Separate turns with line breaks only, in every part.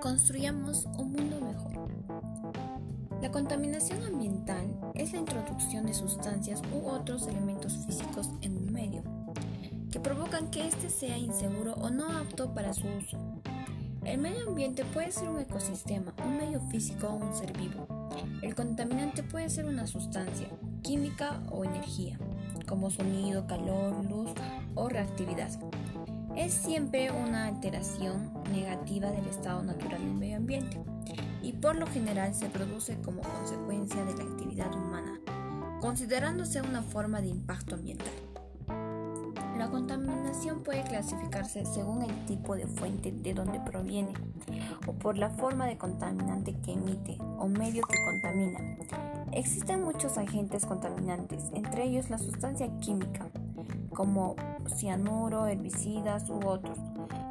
Construyamos un mundo mejor. La contaminación ambiental es la introducción de sustancias u otros elementos físicos en un medio que provocan que éste sea inseguro o no apto para su uso. El medio ambiente puede ser un ecosistema, un medio físico o un ser vivo. El contaminante puede ser una sustancia, química o energía, como sonido, calor, luz o reactividad es siempre una alteración negativa del estado natural del medio ambiente y por lo general se produce como consecuencia de la actividad humana, considerándose una forma de impacto ambiental. La contaminación puede clasificarse según el tipo de fuente de donde proviene o por la forma de contaminante que emite o medio que contamina. Existen muchos agentes contaminantes, entre ellos la sustancia química, como cianuro, herbicidas u otros.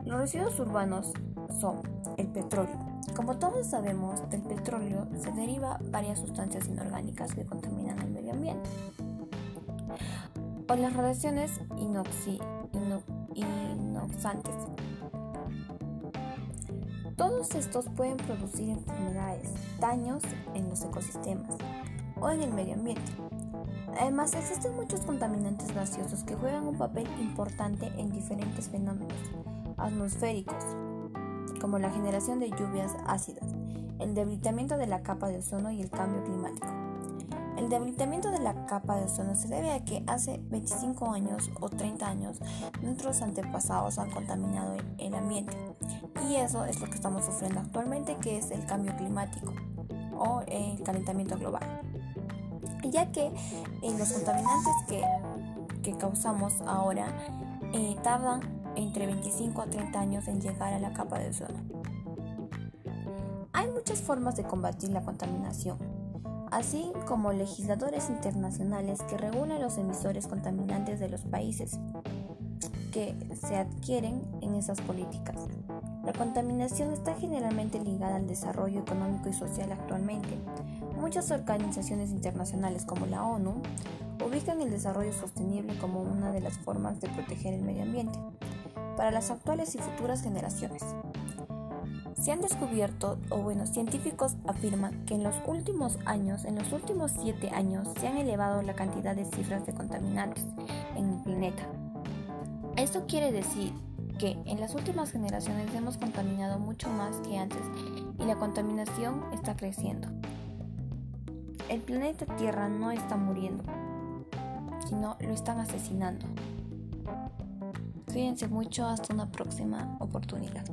Los residuos urbanos son el petróleo. Como todos sabemos, del petróleo se deriva varias sustancias inorgánicas que contaminan el medio ambiente. O las radiaciones inoxi, inoxantes. Todos estos pueden producir enfermedades, daños en los ecosistemas o en el medio ambiente. Además, existen muchos contaminantes gaseosos que juegan un papel importante en diferentes fenómenos atmosféricos, como la generación de lluvias ácidas, el debilitamiento de la capa de ozono y el cambio climático. El debilitamiento de la capa de ozono se debe a que hace 25 años o 30 años nuestros antepasados han contaminado el ambiente y eso es lo que estamos sufriendo actualmente que es el cambio climático o el calentamiento global ya que eh, los contaminantes que, causamos ahora eh, tardan entre 25 a 30 años en llegar a la capa de ozono. Hay muchas formas de combatir la contaminación, así como legisladores internacionales que regulan los emisores contaminantes de los países que se adquieren en esas políticas. La contaminación está generalmente ligada al desarrollo económico y social actualmente. Muchas organizaciones internacionales como la ONU ubican el desarrollo sostenible como una de las formas de proteger el medio ambiente para las actuales y futuras generaciones. Se han descubierto, o bueno, científicos afirman que en los últimos años, en los últimos siete años, se han elevado la cantidad de cifras de contaminantes en el planeta. Esto quiere decir que en las últimas generaciones hemos contaminado mucho más que antes y la contaminación está creciendo. El planeta Tierra no está muriendo, sino lo están asesinando. Cuídense mucho hasta una próxima oportunidad.